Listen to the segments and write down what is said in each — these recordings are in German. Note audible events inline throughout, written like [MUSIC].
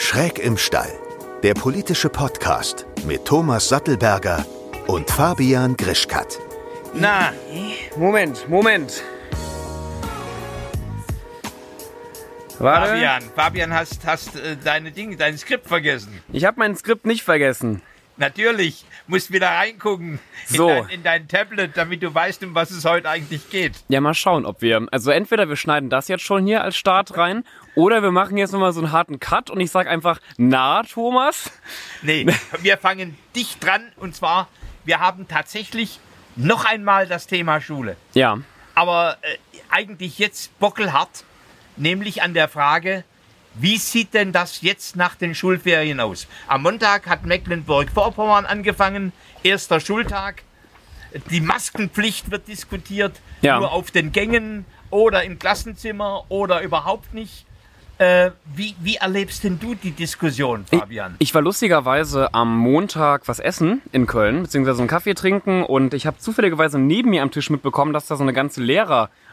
Schräg im Stall, der politische Podcast mit Thomas Sattelberger und Fabian Grischkat. Na, Moment, Moment. Warte. Fabian, Fabian, hast, hast äh, deine Dinge, dein Skript vergessen. Ich habe mein Skript nicht vergessen. Natürlich, musst wieder reingucken in, So. dein, in dein Tablet, damit du weißt, um was es heute eigentlich geht. Ja, mal schauen, ob wir. Also entweder wir schneiden das jetzt schon hier als Start rein, oder wir machen jetzt nochmal so einen harten Cut und ich sag einfach, na, Thomas? Nee, [LAUGHS] wir fangen dicht dran und zwar, wir haben tatsächlich noch einmal das Thema Schule. Ja. aber äh, eigentlich jetzt bockelhart, nämlich an der Frage, wie sieht denn das jetzt nach den Schulferien aus? Am Montag hat Mecklenburg-Vorpommern angefangen, erster Schultag. Die Maskenpflicht wird diskutiert, Ja. nur auf den Gängen oder im Klassenzimmer oder überhaupt nicht. Äh, wie, wie erlebst denn du die Diskussion, Fabian? Ich war lustigerweise am Montag was essen in Köln, beziehungsweise einen Kaffee trinken und ich habe zufälligerweise neben mir am Tisch mitbekommen, dass da so eine ganze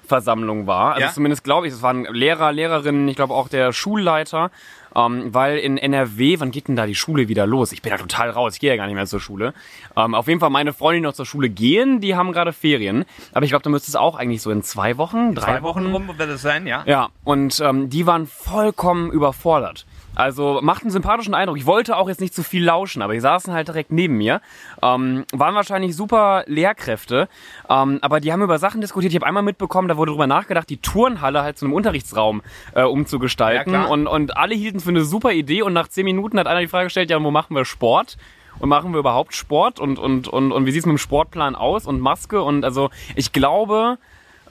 Lehrerversammlung war. Also Ja? zumindest glaube ich, es waren Lehrer, Lehrerinnen, ich glaube auch der Schulleiter. Ähm, weil in NRW, wann geht denn da die Schule wieder los? Ich bin da total raus, ich gehe ja gar nicht mehr zur Schule. Ähm, auf jeden Fall meine Freunde, die noch zur Schule gehen, die haben gerade Ferien. Aber ich glaube, da müsste es auch eigentlich so in zwei Wochen, drei Drei Wochen rum wird es sein, ja? ja, und ähm, die waren vollkommen überfordert. Also macht einen sympathischen Eindruck. Ich wollte auch jetzt nicht zu viel lauschen, aber die saßen halt direkt neben mir. Ähm, waren wahrscheinlich super Lehrkräfte, ähm, aber die haben über Sachen diskutiert. Ich habe einmal mitbekommen, da wurde drüber nachgedacht, die Turnhalle halt zu einem Unterrichtsraum äh, umzugestalten. Ja, und, und alle hielten es für eine super Idee und nach zehn Minuten hat einer die Frage gestellt, ja, wo machen wir Sport? Und machen wir überhaupt Sport? Und, und, und, und wie sieht es mit dem Sportplan aus? Und Maske? Und also ich glaube,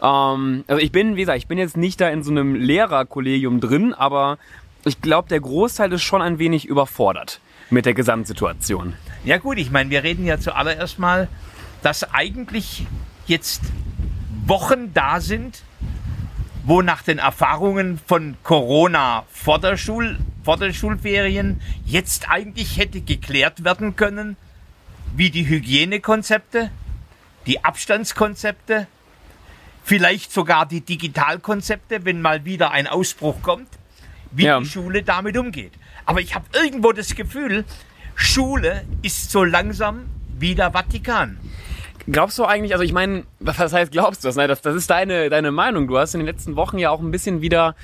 ähm, also ich bin, wie gesagt, ich bin jetzt nicht da in so einem Lehrerkollegium drin, aber ich glaube, der Großteil ist schon ein wenig überfordert mit der Gesamtsituation. Ja gut, ich meine, wir reden ja zuallererst mal, dass eigentlich jetzt Wochen da sind, wo nach den Erfahrungen von Corona vor der, Schul, vor der Schulferien jetzt eigentlich hätte geklärt werden können, wie die Hygienekonzepte, die Abstandskonzepte, vielleicht sogar die Digitalkonzepte, wenn mal wieder ein Ausbruch kommt, wie Ja. die Schule damit umgeht. Aber ich habe irgendwo das Gefühl, Schule ist so langsam wie der Vatikan. Glaubst du eigentlich, also ich meine, [LAUGHS] was heißt glaubst du das? Nein, das, das ist deine, deine Meinung. Du hast in den letzten Wochen ja auch ein bisschen wieder,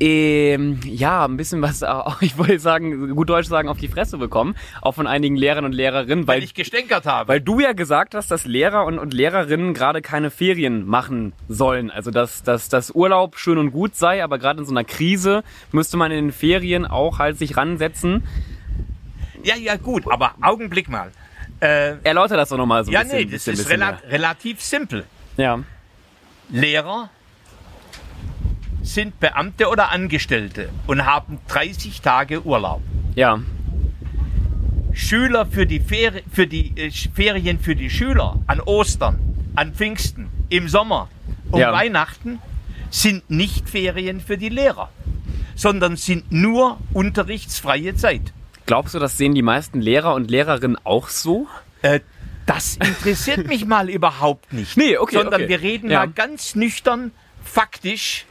ähm, ja, ein bisschen was, [LAUGHS] ich wollte sagen, gut Deutsch sagen, auf die Fresse bekommen, auch von einigen Lehrern und Lehrerinnen, Weil weil, ich gestänkert habe. weil du ja gesagt hast, dass Lehrer und, und Lehrerinnen gerade keine Ferien machen sollen. Also dass, dass, dass Urlaub schön und gut sei, aber gerade in so einer Krise müsste man in den Ferien auch halt sich ransetzen. ja, ja, gut, aber Augenblick mal. Äh, Erläuter das doch nochmal so ein ja, bisschen. nee, das bisschen, ist bisschen rela relativ simpel. Ja. Lehrer sind Beamte oder Angestellte und haben 30 Tage Urlaub. Ja. Schüler für die, Fer für die äh, Ferien für die Schüler an Ostern, an Pfingsten, im Sommer, um Ja. Weihnachten sind nicht Ferien für die Lehrer, sondern sind nur unterrichtsfreie Zeit. Glaubst du, das sehen die meisten Lehrer und Lehrerinnen auch so? Äh, das interessiert mich mal überhaupt nicht. Nee, okay, Sondern okay. wir reden Ja. mal ganz nüchtern, faktisch,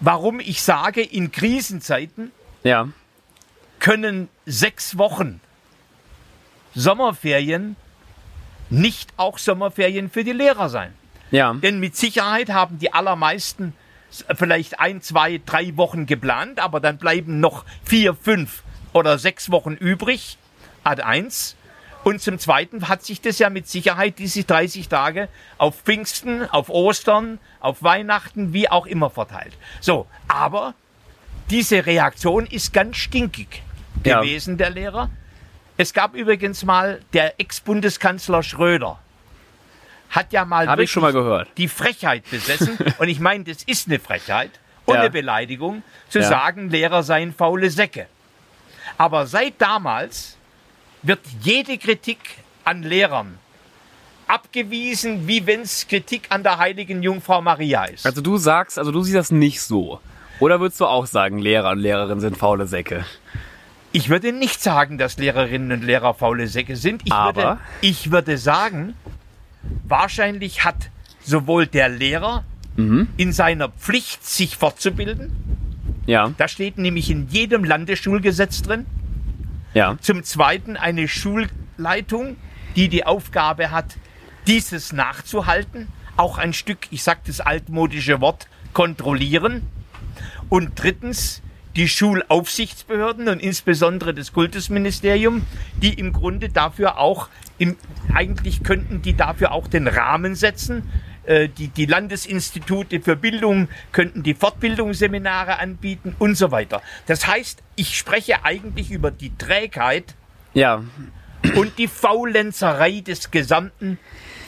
warum ich sage, in Krisenzeiten Ja. können sechs Wochen Sommerferien nicht auch Sommerferien für die Lehrer sein. Ja. Denn mit Sicherheit haben die allermeisten vielleicht ein, zwei, drei Wochen geplant, aber dann bleiben noch vier, fünf oder sechs Wochen übrig, ad eins. Und zum Zweiten hat sich das ja mit Sicherheit diese 30 Tage auf Pfingsten, auf Ostern, auf Weihnachten, wie auch immer verteilt. So, aber diese Reaktion ist ganz stinkig Ja. gewesen, der Lehrer. Es gab übrigens mal der Ex-Bundeskanzler Schröder. Hat ja mal ich schon mal gehört. die Frechheit besessen, [LAUGHS] und ich meine, das ist eine Frechheit und Ja. eine Beleidigung, zu Ja. sagen, Lehrer seien faule Säcke. Aber seit damals wird jede Kritik an Lehrern abgewiesen, wie wenn es Kritik an der heiligen Jungfrau Maria ist. Also du sagst, also du siehst das nicht so. Oder würdest du auch sagen, Lehrer und Lehrerinnen sind faule Säcke? Ich würde nicht sagen, dass Lehrerinnen und Lehrer faule Säcke sind. Ich, Aber? würde, ich würde sagen, wahrscheinlich hat sowohl der Lehrer Mhm. in seiner Pflicht, sich fortzubilden, Ja, Da steht nämlich in jedem Landesschulgesetz drin. Ja. Zum Zweiten eine Schulleitung, die die Aufgabe hat, dieses nachzuhalten. Auch ein Stück, ich sage das altmodische Wort, kontrollieren. Und drittens die Schulaufsichtsbehörden und insbesondere das Kultusministerium, die im Grunde dafür auch, im, eigentlich könnten die dafür auch den Rahmen setzen. Äh, Die, die Landesinstitute für Bildung könnten die Fortbildungsseminare anbieten und so weiter. Das heißt, ich spreche eigentlich über die Trägheit Ja, und die Faulenzerei des gesamten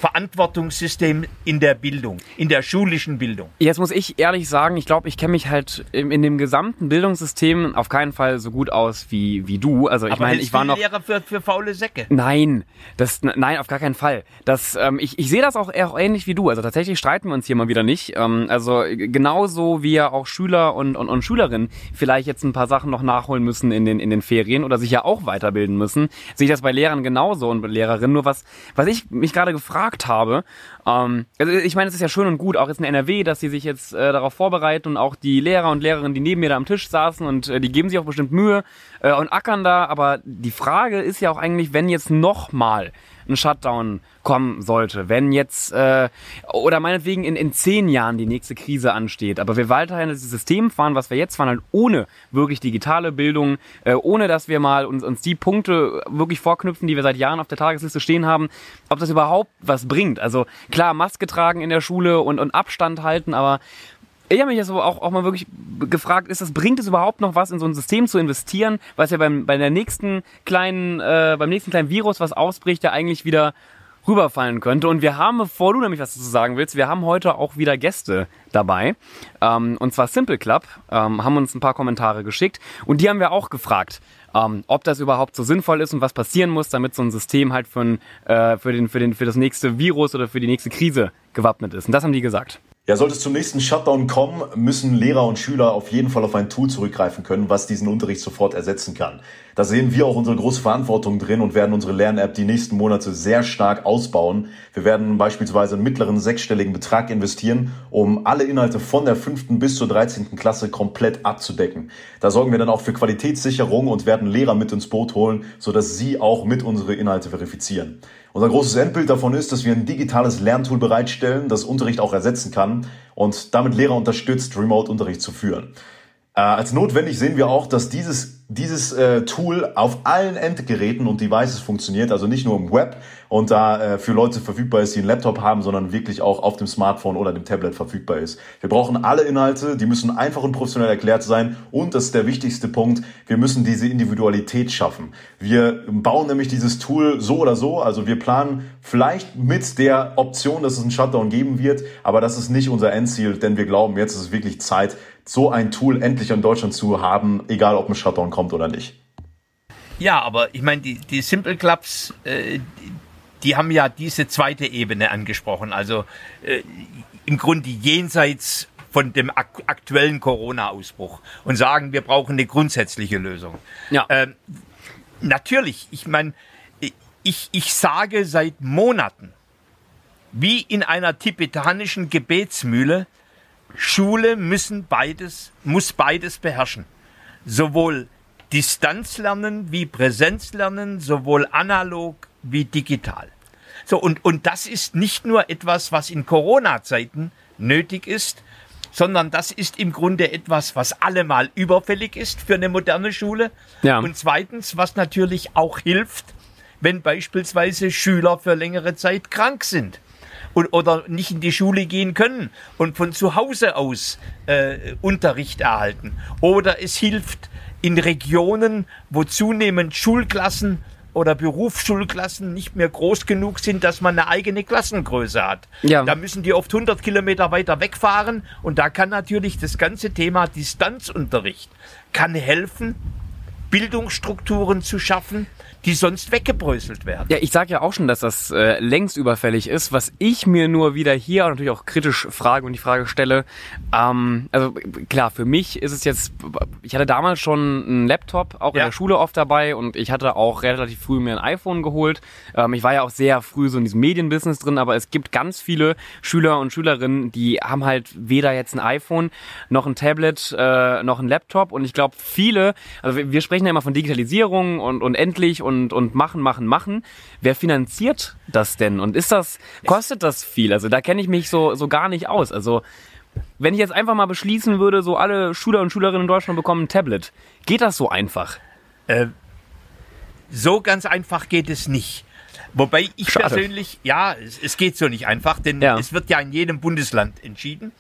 Verantwortungssystems in der Bildung, in der schulischen Bildung. Jetzt muss ich ehrlich sagen, ich glaube, ich kenne mich halt in, dem gesamten Bildungssystem auf keinen Fall so gut aus wie, wie du. Also ich meine, ich war noch. Lehrer für, für faule Säcke. Nein, das, nein, auf gar keinen Fall. Das, ähm, ich, ich sehe das auch eher ähnlich wie du. Also tatsächlich streiten wir uns hier mal wieder nicht. Ähm, also genauso wie ja auch Schüler und, und, und Schülerinnen vielleicht jetzt ein paar Sachen noch nachholen müssen in den, in den Ferien oder sich ja auch weiterbilden müssen, sehe ich das bei Lehrern genauso und bei Lehrerinnen. Nur was, was ich mich gerade gefragt habe, ähm, also ich meine, es ist ja schön und gut, auch jetzt in NRW, dass sie sich jetzt äh, darauf vorbereiten und auch die Lehrer und Lehrerinnen, die neben mir da am Tisch saßen und äh, die geben sich auch bestimmt Mühe äh, und ackern da. Aber die Frage ist ja auch eigentlich, wenn jetzt nochmal ein Shutdown kommen sollte, wenn jetzt äh, oder meinetwegen in, in zehn Jahren die nächste Krise ansteht, aber wir weiterhin das System fahren, was wir jetzt fahren, halt ohne wirklich digitale Bildung, äh, ohne dass wir mal uns, uns die Punkte wirklich vorknüpfen, die wir seit Jahren auf der Tagesliste stehen haben, ob das überhaupt was bringt. Also klar, Maske tragen in der Schule und, und Abstand halten, aber ich habe mich jetzt auch, auch mal wirklich gefragt, ist das, bringt es überhaupt noch was, in so ein System zu investieren, was ja beim, bei der nächsten kleinen, äh, beim nächsten kleinen Virus, was ausbricht, ja eigentlich wieder rüberfallen könnte. Und wir haben, bevor du nämlich was dazu sagen willst, wir haben heute auch wieder Gäste dabei. Ähm, und zwar Simple Club, ähm, haben uns ein paar Kommentare geschickt. Und die haben wir auch gefragt, ähm, ob das überhaupt so sinnvoll ist und was passieren muss, damit so ein System halt für, äh, für, den, für, den, für das nächste Virus oder für die nächste Krise gewappnet ist. Und das haben die gesagt. Ja, sollte es zum nächsten Shutdown kommen, müssen Lehrer und Schüler auf jeden Fall auf ein Tool zurückgreifen können, was diesen Unterricht sofort ersetzen kann. Da sehen wir auch unsere große Verantwortung drin und werden unsere Lern-App die nächsten Monate sehr stark ausbauen. Wir werden beispielsweise einen mittleren sechsstelligen Betrag investieren, um alle Inhalte von der fünften bis zur 13. Klasse komplett abzudecken. Da sorgen wir dann auch für Qualitätssicherung und werden Lehrer mit ins Boot holen, sodass sie auch mit unsere Inhalte verifizieren. Unser großes Endbild davon ist, dass wir ein digitales Lerntool bereitstellen, das Unterricht auch ersetzen kann und damit Lehrer unterstützt, Remote-Unterricht zu führen. Äh, als notwendig sehen wir auch, dass dieses, dieses äh, Tool auf allen Endgeräten und Devices funktioniert, also nicht nur im Web und da äh, für Leute verfügbar ist, die einen Laptop haben, sondern wirklich auch auf dem Smartphone oder dem Tablet verfügbar ist. Wir brauchen alle Inhalte, die müssen einfach und professionell erklärt sein und das ist der wichtigste Punkt, wir müssen diese Individualität schaffen. Wir bauen nämlich dieses Tool so oder so, also wir planen vielleicht mit der Option, dass es einen Shutdown geben wird, aber das ist nicht unser Endziel, denn wir glauben, jetzt ist es wirklich Zeit, so ein Tool endlich in Deutschland zu haben, egal ob ein Shutdown kommt oder nicht. Ja, aber ich meine, die, die Simple Clubs, äh, die, haben ja diese zweite Ebene angesprochen. Also äh, im Grunde jenseits von dem ak aktuellen Corona-Ausbruch und sagen, wir brauchen eine grundsätzliche Lösung. Ja. Ähm, natürlich, ich meine, ich, ich sage seit Monaten, wie in einer tibetanischen Gebetsmühle, Schule müssen beides, muss beides beherrschen. Sowohl Distanzlernen wie Präsenzlernen, sowohl analog wie digital. So, und, und das ist nicht nur etwas, was in Corona-Zeiten nötig ist, sondern das ist im Grunde etwas, was allemal überfällig ist für eine moderne Schule. Ja. Und zweitens, was natürlich auch hilft, wenn beispielsweise Schüler für längere Zeit krank sind und, oder nicht in die Schule gehen können und von zu Hause aus äh, Unterricht erhalten. Oder es hilft in Regionen, wo zunehmend Schulklassen oder Berufsschulklassen nicht mehr groß genug sind, dass man eine eigene Klassengröße hat. Ja. Da müssen die oft 100 Kilometer weiter wegfahren und da kann natürlich das ganze Thema Distanzunterricht kann helfen, Bildungsstrukturen zu schaffen, die sonst weggebröselt werden. Ja, ich sage ja auch schon, dass das äh, längst überfällig ist. Was ich mir nur wieder hier natürlich auch kritisch frage und die Frage stelle, ähm, also klar, für mich ist es jetzt, ich hatte damals schon einen Laptop, auch Ja. in der Schule oft dabei und ich hatte auch relativ früh mir ein iPhone geholt. Ähm, ich war ja auch sehr früh so in diesem Medienbusiness drin, aber es gibt ganz viele Schüler und Schülerinnen, die haben halt weder jetzt ein iPhone noch ein Tablet äh, noch ein Laptop und ich glaube viele, also wir, wir sprechen ja immer von Digitalisierung und, und endlich und, und machen, machen, machen. Wer finanziert das denn und ist das, kostet das viel? Also da kenne ich mich so, so gar nicht aus. Also wenn ich jetzt einfach mal beschließen würde, so alle Schüler und Schülerinnen in Deutschland bekommen ein Tablet, geht das so einfach? So ganz einfach geht es nicht. Wobei ich Schade. persönlich, ja, es, es geht so nicht einfach, denn Ja. es wird ja in jedem Bundesland entschieden.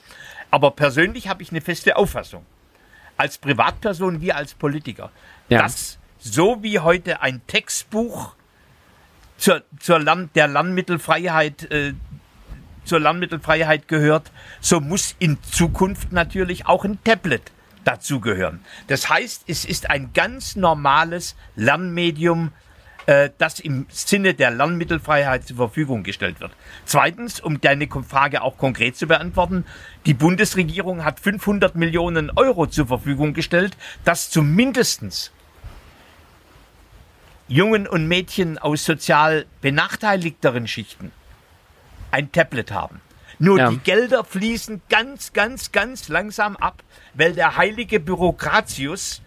Aber persönlich habe ich eine feste Auffassung. Als Privatperson wie als Politiker. Ja. Dass so wie heute ein Textbuch zur, zur Land, der Lernmittelfreiheit, äh, zur Lernmittelfreiheit gehört, so muss in Zukunft natürlich auch ein Tablet dazugehören. Das heißt, es ist ein ganz normales Lernmedium, äh, das im Sinne der Lernmittelfreiheit zur Verfügung gestellt wird. Zweitens, um deine Frage auch konkret zu beantworten, die Bundesregierung hat 500 Millionen Euro zur Verfügung gestellt, dass zumindestens Jungen und Mädchen aus sozial benachteiligteren Schichten ein Tablet haben. Nur Ja. die Gelder fließen ganz, ganz, ganz langsam ab, weil der heilige Bürokratius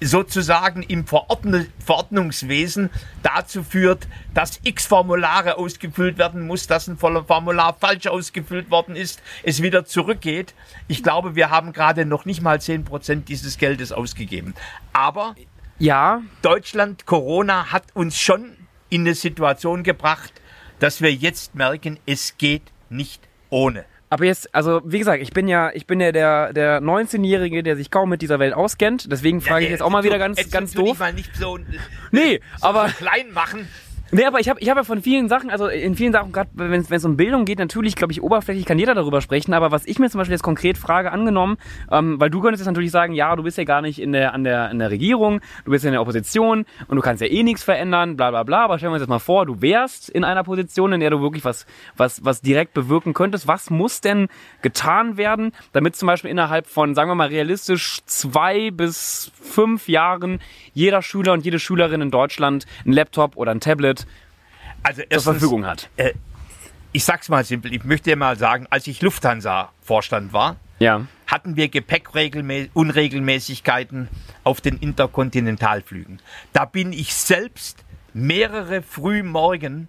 sozusagen im Verordnungswesen dazu führt, dass x Formulare ausgefüllt werden muss, dass ein Formular falsch ausgefüllt worden ist, es wieder zurückgeht. Ich glaube, wir haben gerade noch nicht mal 10% dieses Geldes ausgegeben. Aber Ja, Deutschland, Corona hat uns schon in eine Situation gebracht, dass wir jetzt merken, es geht nicht ohne. Aber jetzt, also wie gesagt, ich bin ja, ich bin ja der, der 19-Jährige, der sich kaum mit dieser Welt auskennt. Deswegen frage ich jetzt auch mal wieder ganz, ganz doof. mal nicht so, Nee, aber so klein machen. Nee, aber ich habe ich hab ja von vielen Sachen, also in vielen Sachen, gerade wenn es um Bildung geht, natürlich, glaube ich, oberflächlich kann jeder darüber sprechen, aber was ich mir zum Beispiel jetzt konkret frage, angenommen, ähm, weil du könntest jetzt natürlich sagen, ja, du bist ja gar nicht in der, an der, in der Regierung, du bist ja in der Opposition und du kannst ja eh nichts verändern, bla bla bla, aber stellen wir uns jetzt mal vor, du wärst in einer Position, in der du wirklich was, was, was direkt bewirken könntest. Was muss denn getan werden, damit zum Beispiel innerhalb von, sagen wir mal realistisch, zwei bis fünf Jahren jeder Schüler und jede Schülerin in Deutschland ein Laptop oder ein Tablet Also zur erstens, Verfügung hat. ich sag's mal simpel, ich möchte mal sagen, als ich Lufthansa-Vorstand war, Ja. hatten wir Gepäckunregelmäßigkeiten auf den Interkontinentalflügen. Da bin ich selbst mehrere Frühmorgen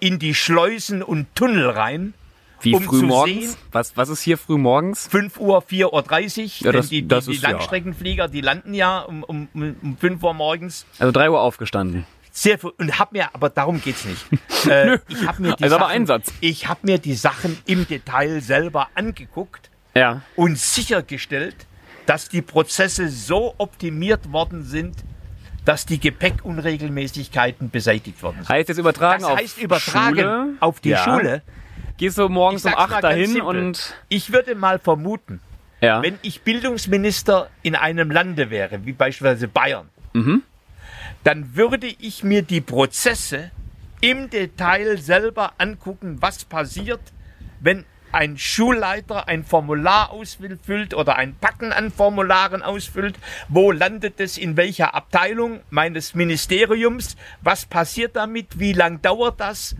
in die Schleusen und Tunnel rein, Wie um früh zu morgens? sehen- Was, was ist hier früh morgens? 5 Uhr, 4.30 Uhr, Ja, das- die, die, das die ja- Langstreckenflieger, die landen ja um, um, um 5 Uhr morgens. Also 3 Uhr aufgestanden. Sehr. Und hab mir, aber darum geht's nicht. [LAUGHS] äh, ich hab mir die Also aber Sachen, Einsatz. Ich habe mir die Sachen im Detail selber angeguckt Ja. und sichergestellt, dass die Prozesse so optimiert worden sind, dass die Gepäckunregelmäßigkeiten beseitigt worden sind. Heißt jetzt übertragen Das auf heißt übertragen Schule. auf die Ja. Schule. Gehst du morgens um sag's mal 8 ganz dahin simpel. und Ich würde mal vermuten, ja. wenn ich Bildungsminister in einem Lande wäre, wie beispielsweise Bayern, Mhm. Dann würde ich mir die Prozesse im Detail selber angucken, was passiert, wenn ein Schulleiter ein Formular ausfüllt oder ein Packen an Formularen ausfüllt. Wo landet es in welcher Abteilung meines Ministeriums? Was passiert damit? Wie lang dauert das?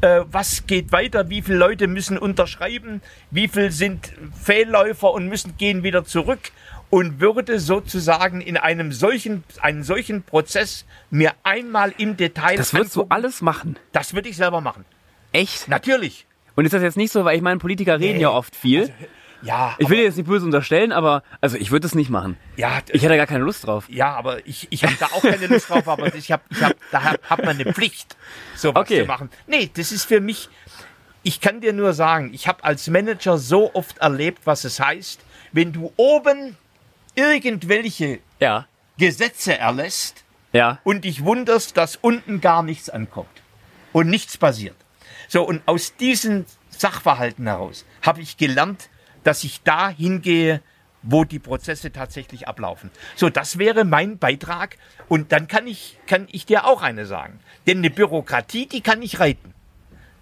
Äh, was geht weiter? Wie viele Leute müssen unterschreiben? Wie viel sind Fehlläufer und müssen gehen wieder zurück? Und würde sozusagen in einem solchen, einen solchen Prozess mir einmal im Detail das würdest du alles machen. Das würde ich selber machen. Echt? Natürlich. Und ist das jetzt nicht so, weil ich meine, Politiker reden Nee. ja oft viel. Ja, Ich will dir jetzt nicht böse unterstellen, aber also ich würde das nicht machen. ja, Ich hätte gar keine Lust drauf. ja, aber ich, ich habe da auch keine Lust drauf, aber ich hab, ich hab, da hat, hat man eine Pflicht, sowas Okay. zu machen. Nee, das ist für mich, ich kann dir nur sagen, ich habe als Manager so oft erlebt, was es heißt, wenn du oben irgendwelche Ja. Gesetze erlässt Ja. und dich wunderst, dass unten gar nichts ankommt und nichts passiert. So, und aus diesen Sachverhalten heraus habe ich gelernt, dass ich da hingehe, wo die Prozesse tatsächlich ablaufen. So, das wäre mein Beitrag. Und dann kann ich, kann ich dir auch eine sagen. Denn eine Bürokratie, die kann ich reiten.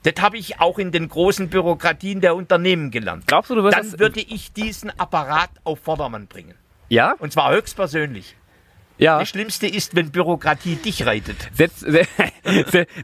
Das habe ich auch in den großen Bürokratien der Unternehmen gelernt. Glaubst du, du wirst Dann würde ich diesen Apparat auf Vordermann bringen. Ja? Und zwar höchstpersönlich. Ja. Das Schlimmste ist, wenn Bürokratie dich reitet. Setz, [LAUGHS] se-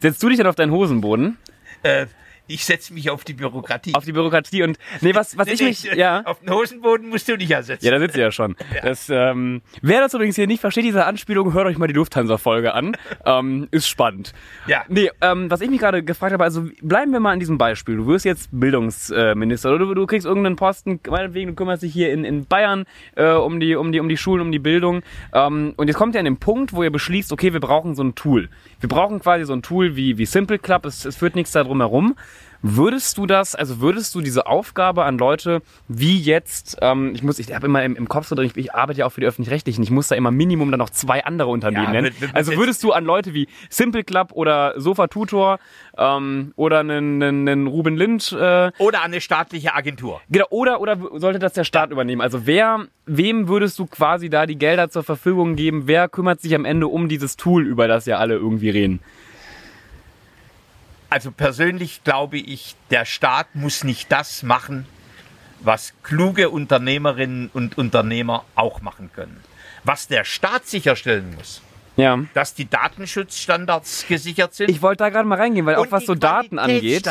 setzt du dich dann auf deinen Hosenboden? Äh, ich setze mich auf die Bürokratie. Auf die Bürokratie und. Nee, was, was Nee, ich nee, mich. Ja. [LAUGHS] Auf den Hosenboden musst du dich ersetzen. Ja, da sitzt ihr ja schon. [LAUGHS] Das, ähm, wer das übrigens hier nicht versteht, diese Anspielung, hört euch mal die Lufthansa-Folge an. [LAUGHS] Ähm, ist spannend. Ja. Nee, ähm, was ich mich gerade gefragt habe, also bleiben wir mal an diesem Beispiel. Du wirst jetzt Bildungsminister oder du, du kriegst irgendeinen Posten, meinetwegen, du kümmerst dich hier in, in Bayern äh, um, die, um, die, um die Schulen, um die Bildung. Ähm, und jetzt kommt ihr an den Punkt, wo ihr beschließt, okay, wir brauchen so ein Tool. Wir brauchen quasi so ein Tool wie, wie Simple Club, es, es führt nichts darum herum. Würdest du das, also würdest du diese Aufgabe an Leute wie jetzt, ähm, ich muss, ich habe immer im, im Kopf so drin, ich, ich arbeite ja auch für die Öffentlich-Rechtlichen, ich muss da immer Minimum dann noch zwei andere Unternehmen Ja, nennen. also würdest du an Leute wie Simple Club oder Sofa Tutor ähm, oder einen, einen, einen Ruben Lind äh, Oder eine staatliche Agentur. Genau, oder, oder sollte das der Staat übernehmen? Also wer, wem würdest du quasi da die Gelder zur Verfügung geben? Wer kümmert sich am Ende um dieses Tool, über das ja alle irgendwie reden? Also persönlich glaube ich, der Staat muss nicht das machen, was kluge Unternehmerinnen und Unternehmer auch machen können. Was der Staat sicherstellen muss, Ja. dass die Datenschutzstandards gesichert sind. Ich wollte da gerade mal reingehen, weil auch was so Daten angeht.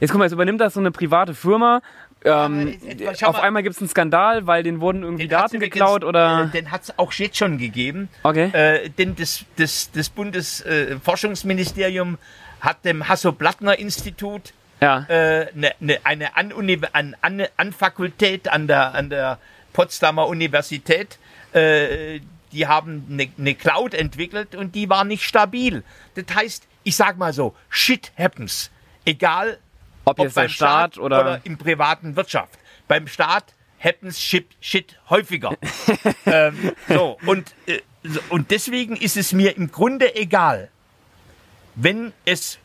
Jetzt guck mal, jetzt übernimmt das so eine private Firma. Ähm, äh, schau auf mal. einmal gibt es einen Skandal, weil denen wurden irgendwie Daten übrigens- geklaut oder. äh, Den hat es auch jetzt schon gegeben. Okay. Äh, denn das, das, das Bundesforschungsministerium hat dem Hasso-Plattner-Institut ja. äh, ne, ne, eine Anuni an, an, Anfakultät an der, an der Potsdamer Universität. Äh, die haben eine ne Cloud entwickelt und die war nicht stabil. Das heißt, ich sag mal so, shit happens. Egal, ob jetzt der beim Staat oder. oder im privaten Wirtschaft. Beim Staat happens shit, shit häufiger. [LAUGHS] ähm, so, und, äh, und deswegen ist es mir im Grunde egal, wenn es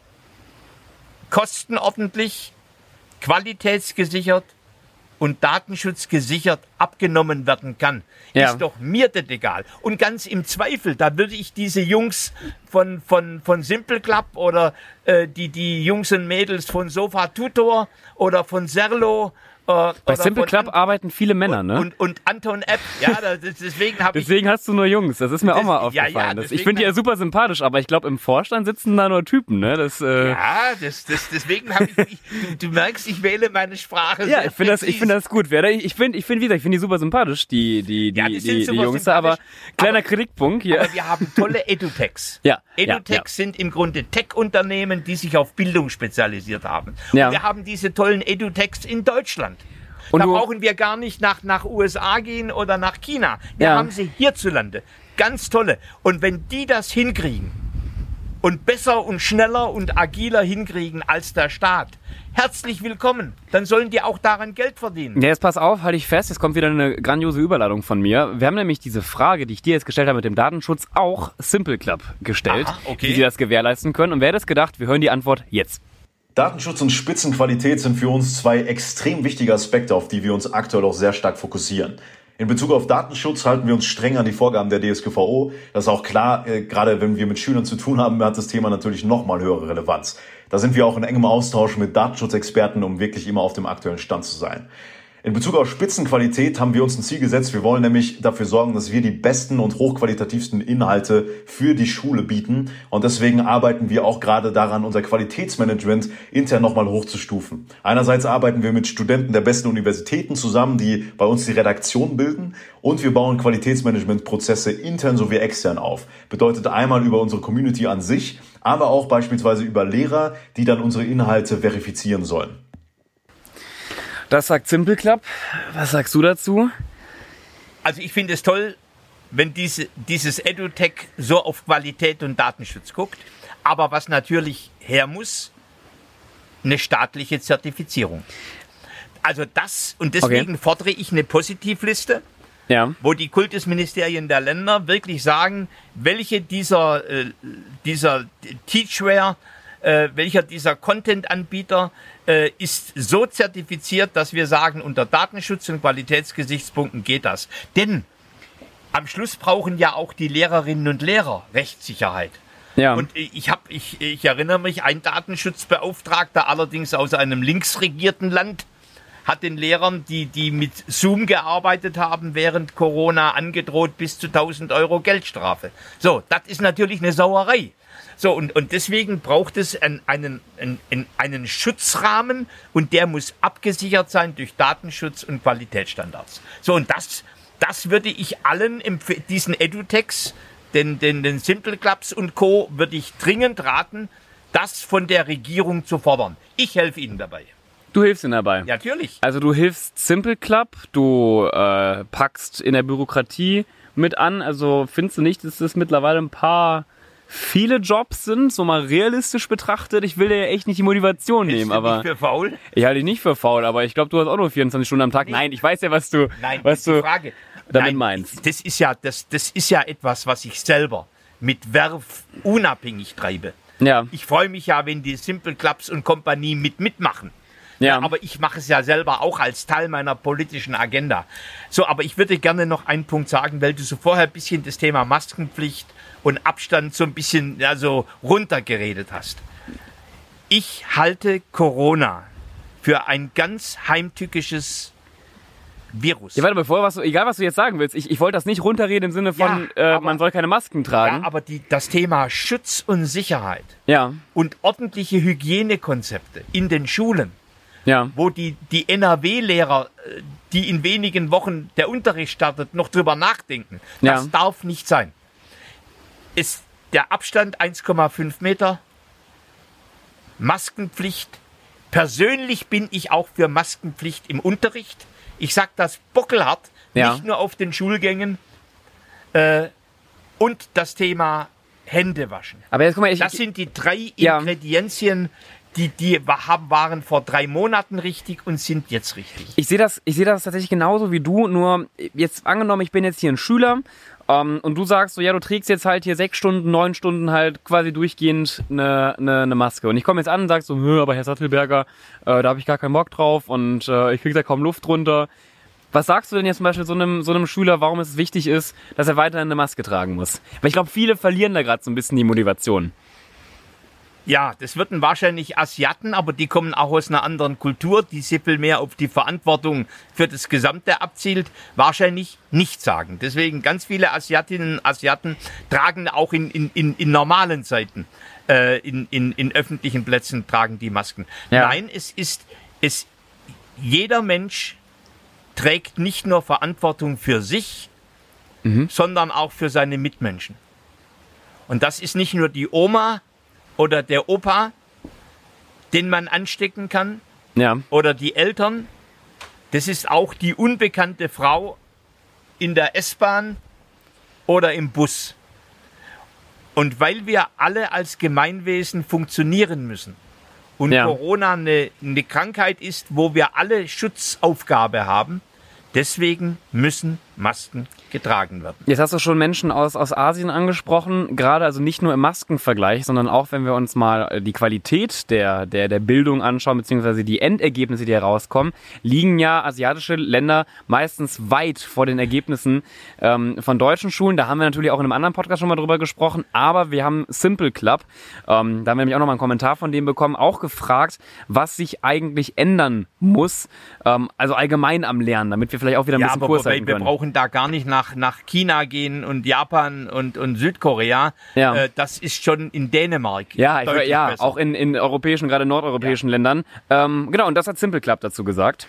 kostenordentlich, qualitätsgesichert und datenschutzgesichert abgenommen werden kann, Ja. ist doch mir das egal. Und ganz im Zweifel, da würde ich diese Jungs von, von, von Simple Club oder äh, die, die Jungs und Mädels von Sofa Tutor oder von Serlo Bei Simple Club arbeiten viele Männer, ne? und, und Anton App, ja, das, deswegen habe ich Deswegen hast du nur Jungs, das ist mir auch Das- mal ja, aufgefallen. ja, Das- ich finde die ja super sympathisch, aber ich glaube, im Vorstand sitzen da nur Typen, ne? Das, äh, Ja, das, das, deswegen habe ich, du, du merkst, ich wähle meine Sprache. Ja, ich finde das, ich finde das gut. Ich finde, ich finde, wie gesagt, ich finde die super sympathisch, die, die, die, Ja, die die, die, Jungs da, aber kleiner aber- Kritikpunkt hier. Aber wir haben tolle [LAUGHS] Edutechs. Ja, ja, Edutechs sind im Grunde Tech-Unternehmen, die sich auf Bildung spezialisiert haben. Ja. Und wir haben diese tollen Edutechs in Deutschland. Und da brauchen wir gar nicht nach, nach USA gehen oder nach China. Wir Ja. haben sie hierzulande. Ganz tolle. Und wenn die das hinkriegen und besser und schneller und agiler hinkriegen als der Staat, herzlich willkommen. Dann sollen die auch daran Geld verdienen. Ja, jetzt pass auf, halte ich fest, jetzt kommt wieder eine grandiose Überladung von mir. Wir haben nämlich diese Frage, die ich dir jetzt gestellt habe mit dem Datenschutz, auch Simple Club gestellt, Aha, okay. wie sie das gewährleisten können. Und wer hätte es gedacht, wir hören die Antwort jetzt. Datenschutz und Spitzenqualität sind für uns zwei extrem wichtige Aspekte, auf die wir uns aktuell auch sehr stark fokussieren. In Bezug auf Datenschutz halten wir uns streng an die Vorgaben der DSGVO. Das ist auch klar, äh, gerade wenn wir mit Schülern zu tun haben, hat das Thema natürlich nochmal höhere Relevanz. Da sind wir auch in engem Austausch mit Datenschutzexperten, um wirklich immer auf dem aktuellen Stand zu sein. In Bezug auf Spitzenqualität haben wir uns ein Ziel gesetzt. Wir wollen nämlich dafür sorgen, dass wir die besten und hochqualitativsten Inhalte für die Schule bieten. Und deswegen arbeiten wir auch gerade daran, unser Qualitätsmanagement intern nochmal hochzustufen. Einerseits arbeiten wir mit Studenten der besten Universitäten zusammen, die bei uns die Redaktion bilden. Und wir bauen Qualitätsmanagementprozesse intern sowie extern auf. Bedeutet einmal über unsere Community an sich, aber auch beispielsweise über Lehrer, die dann unsere Inhalte verifizieren sollen. Das sagt Simple Club. Was sagst du dazu? Also ich finde es toll, wenn diese, dieses EduTech so auf Qualität und Datenschutz guckt. Aber was natürlich her muss, eine staatliche Zertifizierung. Also das, und deswegen fordere ich eine Positivliste, Ja. wo die Kultusministerien der Länder wirklich sagen, welche dieser, äh, dieser Teachware äh, welcher dieser Content-Anbieter äh, ist so zertifiziert, dass wir sagen, unter Datenschutz und Qualitätsgesichtspunkten geht das. Denn am Schluss brauchen ja auch die Lehrerinnen und Lehrer Rechtssicherheit. Ja. Und ich habe, ich, ich erinnere mich, ein Datenschutzbeauftragter, allerdings aus einem linksregierten Land, hat den Lehrern, die, die mit Zoom gearbeitet haben, während Corona angedroht bis zu 1000 Euro Geldstrafe. So, das ist natürlich eine Sauerei. So, und, und deswegen braucht es einen, einen, einen, einen Schutzrahmen und der muss abgesichert sein durch Datenschutz und Qualitätsstandards. So, und das, das würde ich allen, diesen Edutechs, den, den, den Simple Clubs und Co., würde ich dringend raten, das von der Regierung zu fordern. Ich helfe Ihnen dabei. Du hilfst ihnen dabei. Ja, natürlich. Also du hilfst Simple Club, du äh, packst in der Bürokratie mit an. Also findest du nicht, dass das mittlerweile ein paar viele Jobs sind, so mal realistisch betrachtet. Ich will dir ja echt nicht die Motivation nehmen, aber nicht für faul? ich halte dich nicht für faul, aber ich glaube, du hast auch nur 24 Stunden am Tag. Nee. Nein, ich weiß ja, was du, Nein, was du Frage. damit Nein, meinst. Das ist ja, das, das ist ja etwas, was ich selber mit Werf unabhängig treibe. Ja, Ich freue mich ja, wenn die Simple Clubs und Kompanie mit mitmachen. Ja. Aber ich mache es ja selber auch als Teil meiner politischen Agenda. So, aber ich würde gerne noch einen Punkt sagen, weil du so vorher ein bisschen das Thema Maskenpflicht und Abstand so ein bisschen ja, so runtergeredet hast. Ich halte Corona für ein ganz heimtückisches Virus. Ja, warte, bevor was egal was du jetzt sagen willst, ich, ich wollte das nicht runterreden im Sinne von, Ja, äh, aber- man soll keine Masken ja, tragen. aber die, das Thema Schutz und Sicherheit Ja, und ordentliche Hygienekonzepte in den Schulen, ja, wo die, die NRW-Lehrer, äh, die in wenigen Wochen der Unterricht startet, noch drüber nachdenken. Das Ja. darf nicht sein. Ist der Abstand 1,5 Meter, Maskenpflicht. Persönlich bin ich auch für Maskenpflicht im Unterricht. Ich sage das bockelhart, Ja. nicht nur auf den Schulgängen. Äh, und das Thema Hände waschen. aber jetzt guck mal, ich, Das sind die drei Ja. Die, die haben, waren vor drei Monaten richtig und sind jetzt richtig. Ich sehe das, ich sehe das tatsächlich genauso wie du, nur jetzt angenommen, ich bin jetzt hier ein Schüler ähm, und du sagst so, ja, du trägst jetzt halt hier sechs Stunden, neun Stunden halt quasi durchgehend eine, eine, eine Maske. Und ich komme jetzt an und sag so, "Hö, aber Herr Sattelberger, äh, da habe ich gar keinen Bock drauf und äh, ich krieg da kaum Luft drunter. Was sagst du denn jetzt zum Beispiel so einem, so einem Schüler, warum es wichtig ist, dass er weiterhin eine Maske tragen muss? Weil ich glaube, viele verlieren da gerade so ein bisschen die Motivation. Ja, das würden wahrscheinlich Asiaten, aber die kommen auch aus einer anderen Kultur, die viel mehr auf die Verantwortung für das Gesamte abzielt, wahrscheinlich nicht sagen. Deswegen ganz viele Asiatinnen und Asiaten tragen auch in, in, in, in normalen Zeiten, äh, in, in, in öffentlichen Plätzen tragen die Masken. Ja. Nein, es ist, es, jeder Mensch trägt nicht nur Verantwortung für sich, sondern auch für seine Mitmenschen. Und das ist nicht nur die Oma oder der Opa, den man anstecken kann, Ja, oder die Eltern. Das ist auch die unbekannte Frau in der S-Bahn oder im Bus. Und weil wir alle als Gemeinwesen funktionieren müssen und Ja. Corona eine, eine Krankheit ist, wo wir alle Schutzaufgabe haben, deswegen müssen Masken getragen werden. Jetzt hast du schon Menschen aus, aus Asien angesprochen, gerade also nicht nur im Maskenvergleich, sondern auch wenn wir uns mal äh, die Qualität der, der, der Bildung anschauen, beziehungsweise die Endergebnisse, die herauskommen, liegen ja asiatische Länder meistens weit vor den Ergebnissen ähm, von deutschen Schulen. Da haben wir natürlich auch in einem anderen Podcast schon mal drüber gesprochen, aber wir haben Simple Club, ähm, da haben wir nämlich auch noch mal einen Kommentar von dem bekommen, auch gefragt, was sich eigentlich ändern muss, ähm, also allgemein am Lernen, damit wir vielleicht auch wieder ein Ja, bisschen aber Kurs halten können. Brauchen da gar nicht nach, nach China gehen und Japan und, und Südkorea. Ja. Äh, das ist schon in Dänemark. Ja, ich, ja besser. auch in, in europäischen, gerade nordeuropäischen Ländern. Ähm, genau, und das hat Simple Club dazu gesagt.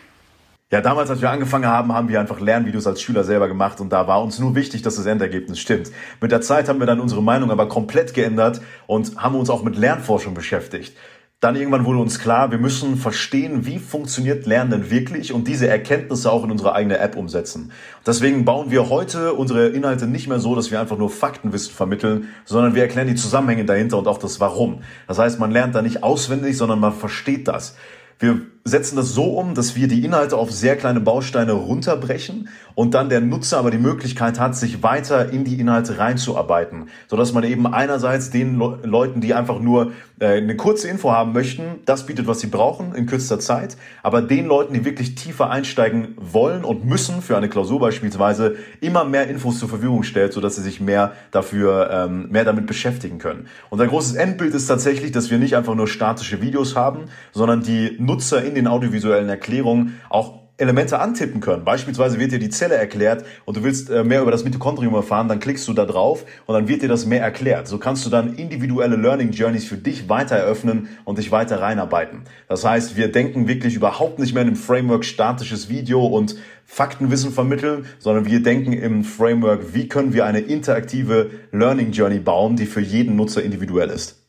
Ja, damals, als wir angefangen haben, haben wir einfach Lernvideos als Schüler selber gemacht und da war uns nur wichtig, dass das Endergebnis stimmt. Mit der Zeit haben wir dann unsere Meinung aber komplett geändert und haben uns auch mit Lernforschung beschäftigt. Dann irgendwann wurde uns klar, wir müssen verstehen, wie funktioniert Lernen wirklich und diese Erkenntnisse auch in unsere eigene App umsetzen. Deswegen bauen wir heute unsere Inhalte nicht mehr so, dass wir einfach nur Faktenwissen vermitteln, sondern wir erklären die Zusammenhänge dahinter und auch das Warum. Das heißt, man lernt da nicht auswendig, sondern man versteht das. Wir setzen das so um, dass wir die Inhalte auf sehr kleine Bausteine runterbrechen und dann der Nutzer aber die Möglichkeit hat, sich weiter in die Inhalte reinzuarbeiten, sodass man eben einerseits den Le Leuten, die einfach nur äh, eine kurze Info haben möchten, das bietet, was sie brauchen in kürzester Zeit, aber den Leuten, die wirklich tiefer einsteigen wollen und müssen, für eine Klausur beispielsweise, immer mehr Infos zur Verfügung stellt, sodass sie sich mehr dafür, ähm, mehr damit beschäftigen können. Unser großes Endbild ist tatsächlich, dass wir nicht einfach nur statische Videos haben, sondern die Nutzer in den audiovisuellen Erklärungen auch Elemente antippen können. Beispielsweise wird dir die Zelle erklärt und du willst äh, mehr über das Mitochondrium erfahren, dann klickst du da drauf und dann wird dir das mehr erklärt. So kannst du dann individuelle Learning Journeys für dich weiter eröffnen und dich weiter reinarbeiten. Das heißt, wir denken wirklich überhaupt nicht mehr in dem Framework statisches Video und Faktenwissen vermitteln, sondern wir denken im Framework, wie können wir eine interaktive Learning Journey bauen, die für jeden Nutzer individuell ist.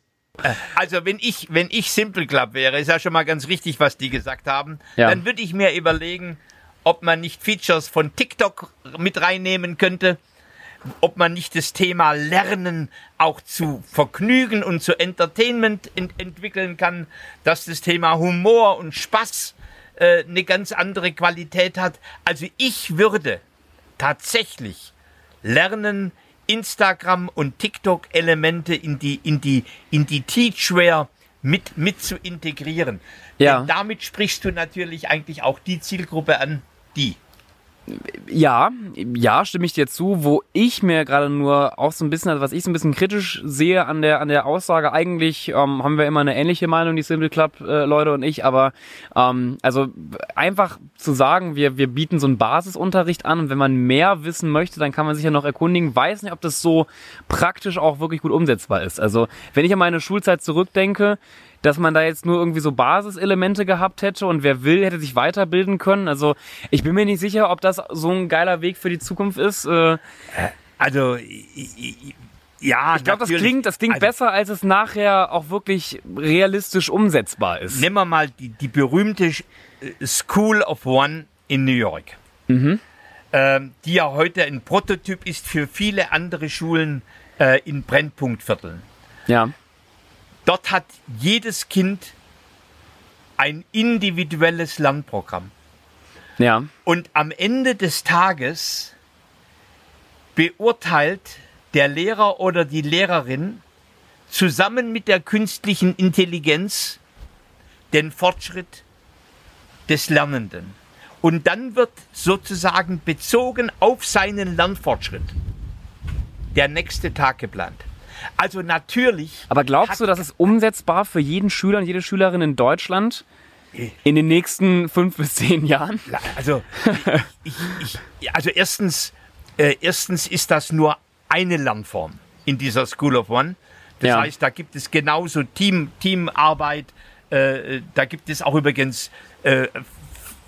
Also wenn ich, wenn ich Simple Club wäre, ist ja schon mal ganz richtig, was die gesagt haben, Ja. dann würde ich mir überlegen, ob man nicht Features von TikTok mit reinnehmen könnte, ob man nicht das Thema Lernen auch zu Vergnügen und zu Entertainment ent entwickeln kann, dass das Thema Humor und Spaß äh, eine ganz andere Qualität hat. Also ich würde tatsächlich lernen, Instagram und TikTok Elemente in die, in die, in die Teachware mit, mit zu integrieren. Ja. Denn damit sprichst du natürlich eigentlich auch die Zielgruppe an, die. Ja, ja, stimme ich dir zu. Wo ich mir gerade nur auch so ein bisschen, also was ich so ein bisschen kritisch sehe an der an der Aussage, eigentlich ähm, haben wir immer eine ähnliche Meinung, die Simple Club äh, und ich, aber ähm, also einfach zu sagen, wir wir bieten so einen Basisunterricht an und wenn man mehr wissen möchte, dann kann man sich ja noch erkundigen. Weiß nicht, ob das so praktisch auch wirklich gut umsetzbar ist. Also wenn ich an meine Schulzeit zurückdenke, dass man da jetzt nur irgendwie so Basiselemente gehabt hätte und wer will, hätte sich weiterbilden können. Also ich bin mir nicht sicher, ob das so ein geiler Weg für die Zukunft ist. Äh, Also, i- i- ja, Ich glaube, das klingt, das klingt also, besser, als es nachher auch wirklich realistisch umsetzbar ist. Nehmen wir mal die, die berühmte äh, School of One in New York, Mhm. ähm, die ja heute ein Prototyp ist für viele andere Schulen äh, in Brennpunktvierteln. Ja, Dort hat jedes Kind ein individuelles Lernprogramm. ja, Und am Ende des Tages beurteilt der Lehrer oder die Lehrerin zusammen mit der künstlichen Intelligenz den Fortschritt des Lernenden. Und dann wird sozusagen bezogen auf seinen Lernfortschritt der nächste Tag geplant. Also natürlich. aber glaubst du, das ist umsetzbar für jeden Schüler und jede Schülerin in Deutschland in den nächsten fünf bis zehn Jahren? Also, ich, ich, ich, also erstens, äh, erstens ist das nur eine Lernform in dieser School of One. Das Ja. heißt, da gibt es genauso Team, Teamarbeit. Äh, da gibt es auch übrigens äh,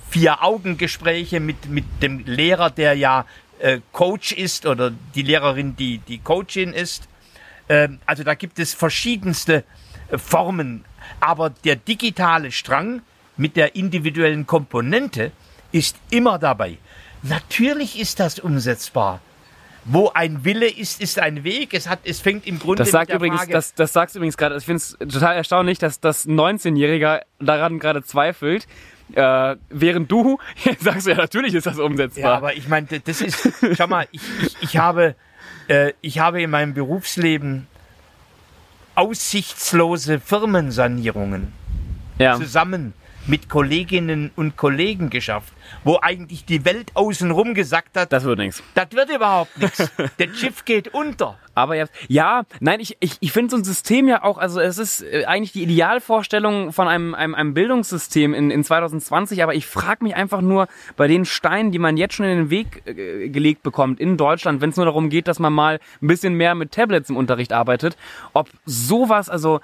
Vier-Augen-Gespräche mit, mit dem Lehrer, der ja äh, Coach ist oder die Lehrerin, die die Coachin ist. Ähm, also da gibt es verschiedenste äh, Formen. Aber der digitale Strang mit der individuellen Komponente ist immer dabei. Natürlich ist das umsetzbar. Wo ein Wille ist, ist ein Weg. Es, hat, es fängt im Grunde Das sagt übrigens, Frage, das, das sagst übrigens gerade, ich finde es total erstaunlich, dass das 19-Jähriger daran gerade zweifelt. Äh, während du [LAUGHS] sagst, ja, natürlich ist das Ja, umsetzbar. aber ich meine, das ist, schau mal, ich, ich, ich, habe, äh, ich habe in meinem Berufsleben aussichtslose Firmensanierungen ja. zusammen mit Kolleginnen und Kollegen geschafft, wo eigentlich die Welt außenrum gesagt hat, Das wird nichts. das wird überhaupt nichts. [LAUGHS] Der Schiff geht unter. Aber ja, ja, nein, ich, ich, ich finde so ein System ja auch, also es ist äh, eigentlich die Idealvorstellung von einem, einem, einem Bildungssystem in, in 2020, aber ich frage mich einfach nur bei den Steinen, die man jetzt schon in den Weg äh, gelegt bekommt in Deutschland, wenn es nur darum geht, dass man mal ein bisschen mehr mit Tablets im Unterricht arbeitet, ob sowas, also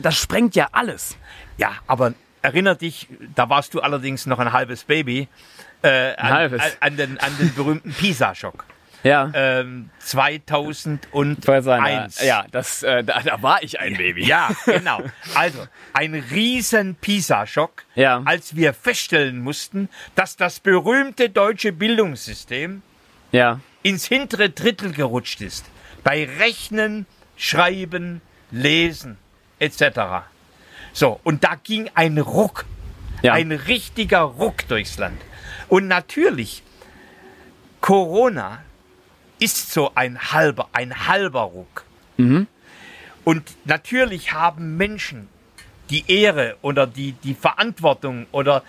das sprengt ja alles. Ja, aber erinner dich, da warst du allerdings noch ein halbes Baby, äh, an, halbes. An, an, den, an den berühmten Pisa-Schock. Ja. Ähm, 2001. Ich wollte sagen, ja, ja das, äh, da, da war ich ein Baby. Ja, [LAUGHS] genau. Also, ein riesen Pisa-Schock, Ja. als wir feststellen mussten, dass das berühmte deutsche Bildungssystem Ja. ins hintere Drittel gerutscht ist. Bei Rechnen, Schreiben, Lesen etc. So, und da ging ein Ruck. Ja. Ein richtiger Ruck durchs Land. Und natürlich, Corona ist so ein halber, ein halber Ruck. Und natürlich haben Menschen die Ehre oder die, die Verantwortung oder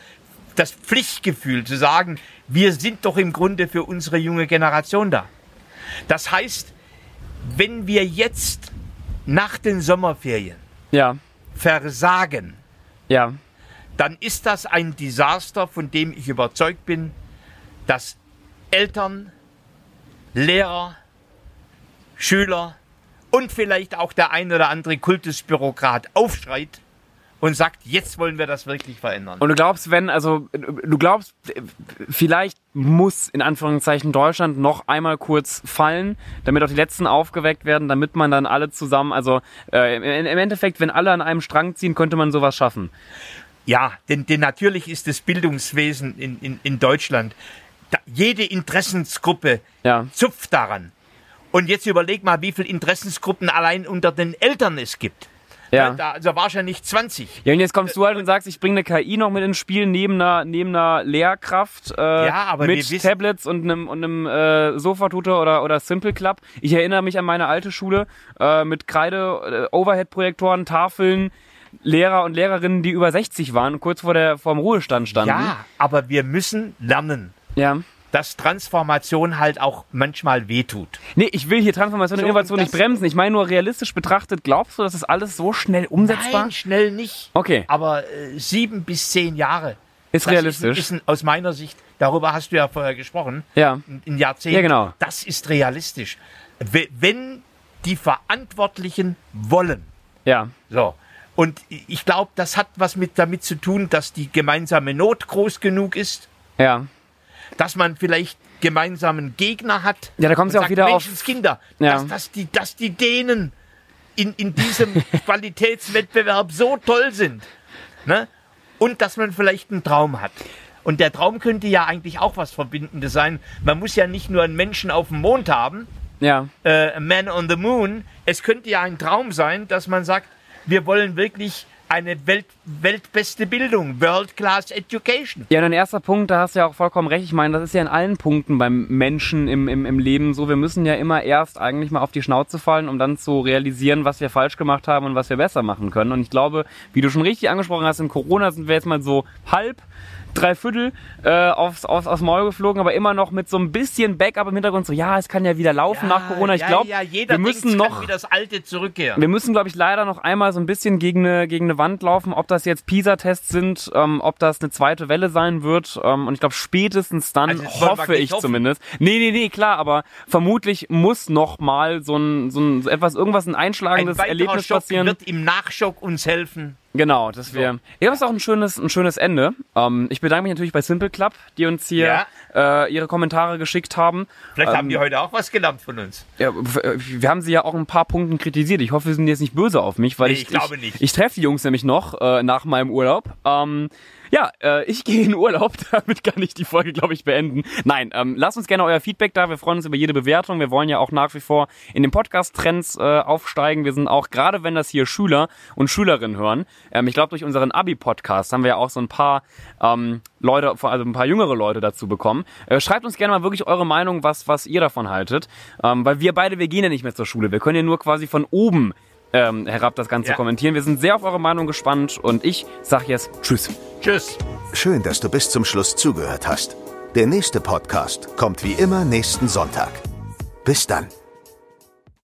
das Pflichtgefühl zu sagen, wir sind doch im Grunde für unsere junge Generation da. Das heißt, wenn wir jetzt nach den Sommerferien Ja, versagen, ja, dann ist das ein Desaster, von dem ich überzeugt bin, dass Eltern, Lehrer, Schüler und vielleicht auch der ein oder andere Kultusbürokrat aufschreit und sagt, jetzt wollen wir das wirklich verändern. Und du glaubst, wenn, also du glaubst, vielleicht muss in Anführungszeichen Deutschland noch einmal kurz fallen, damit auch die letzten aufgeweckt werden, damit man dann alle zusammen, also äh, im, Endeffekt, wenn alle an einem Strang ziehen, könnte man sowas schaffen. Ja, denn, denn natürlich ist das Bildungswesen in, in, in Deutschland, da, jede Interessensgruppe Ja. zupft daran. Und jetzt überleg mal, wie viele Interessensgruppen allein unter den Eltern es gibt. Ja. Da, also wahrscheinlich 20. Ja, und jetzt kommst du halt und sagst, ich bringe eine KI noch mit ins Spiel neben einer, neben einer Lehrkraft äh, Ja, aber mit wissen- Tablets und einem, und einem äh, Sofatutor oder, oder Simple Club. Ich erinnere mich an meine alte Schule äh, mit Kreide, äh, Overhead-Projektoren, Tafeln, Lehrer und Lehrerinnen, die über 60 waren und kurz vor der vorm Ruhestand standen. Ja, aber wir müssen lernen, ja. Dass Transformation halt auch manchmal wehtut. Nee, ich will hier Transformation und So, Innovation und nicht bremsen. Ich meine nur realistisch betrachtet, glaubst du, dass das alles so schnell umsetzbar Nein, schnell nicht. Okay. Aber äh, sieben bis zehn Jahre. ist Das realistisch? Ist, ist ein, aus meiner Sicht, darüber hast du ja vorher gesprochen, ja. ein- ein Jahrzehnt. Ja, genau. Das ist realistisch. We- Wenn die Verantwortlichen wollen. Ja. So. Und ich glaube, das hat was mit damit zu tun, dass die gemeinsame Not groß genug ist, Ja. Dass man vielleicht gemeinsamen Gegner hat. Ja, da und ja auch wieder auf- Menschenskinder, Ja. dass, dass, die, dass die Dänen in, in diesem [LAUGHS] Qualitätswettbewerb so toll sind. Ne? Und dass man vielleicht einen Traum hat. Und der Traum könnte ja eigentlich auch was Verbindendes sein. Man muss ja nicht nur einen Menschen auf dem Mond haben, Ja. äh, a Man on the Moon. Es könnte ja ein Traum sein, dass man sagt, wir wollen wirklich eine Welt, weltbeste Bildung, World Class Education. Ja, dein erster Punkt, da hast du ja auch vollkommen recht. Ich meine, das ist ja in allen Punkten beim Menschen im, im, im Leben so. Wir müssen ja immer erst eigentlich mal auf die Schnauze fallen, um dann zu realisieren, was wir falsch gemacht haben und was wir besser machen können. Und ich glaube, wie du schon richtig angesprochen hast, in Corona sind wir jetzt mal so halb, drei Viertel äh, aufs, aufs, aufs Maul geflogen, aber immer noch mit so ein bisschen Backup im Hintergrund. So, ja, es kann ja wieder laufen nach Corona. Ich ja, glaube, ja, wir müssen noch das Alte zurückkehren. wir müssen, glaube ich, leider noch einmal so ein bisschen gegen eine, gegen eine Wand laufen, ob das jetzt PISA-Tests sind, ähm, ob das eine zweite Welle sein wird. Ähm, und ich glaube, spätestens dann Also hoffe ich hoffen. zumindest. Nee, nee, nee, klar, aber vermutlich muss noch mal so ein, so ein so etwas, irgendwas, ein Ein einschlagendes weiterer Erlebnis Schock passieren. wird im Nachschock uns helfen. Genau, dass wir. Ich glaube, es ist auch ein schönes, ein schönes Ende. Ähm, ich bedanke mich natürlich bei Simple Club, die uns hier äh, ihre Kommentare geschickt haben. Vielleicht Ähm, haben die heute auch was gelernt von uns. Ja, äh, wir haben sie ja auch in ein paar Punkten kritisiert. Ich hoffe, sie sind jetzt nicht böse auf mich, weil Nee, ich, ich glaube ich, nicht. Ich treffe die Jungs nämlich noch äh, nach meinem Urlaub. Ähm, ja, äh, ich [LAUGHS] gehe in Urlaub. Damit kann ich die Folge, glaube ich, beenden. Nein, ähm, lasst uns gerne euer Feedback da. Wir freuen uns über jede Bewertung. Wir wollen ja auch nach wie vor in den Podcast-Trends äh, aufsteigen. Wir sind auch, gerade wenn das hier Schüler und Schülerinnen hören, ähm, ich glaube, durch unseren Abi-Podcast haben wir ja auch so ein paar ähm, Leute, also ein paar jüngere Leute dazu bekommen. Äh, schreibt uns gerne mal wirklich eure Meinung, was, was ihr davon haltet. Ähm, weil wir beide, wir gehen ja nicht mehr zur Schule. Wir können ja nur quasi von oben ähm, herab das Ganze Ja. kommentieren. Wir sind sehr auf eure Meinung gespannt und ich sag jetzt Tschüss. Tschüss. Schön, dass du bis zum Schluss zugehört hast. Der nächste Podcast kommt wie immer nächsten Sonntag. Bis dann.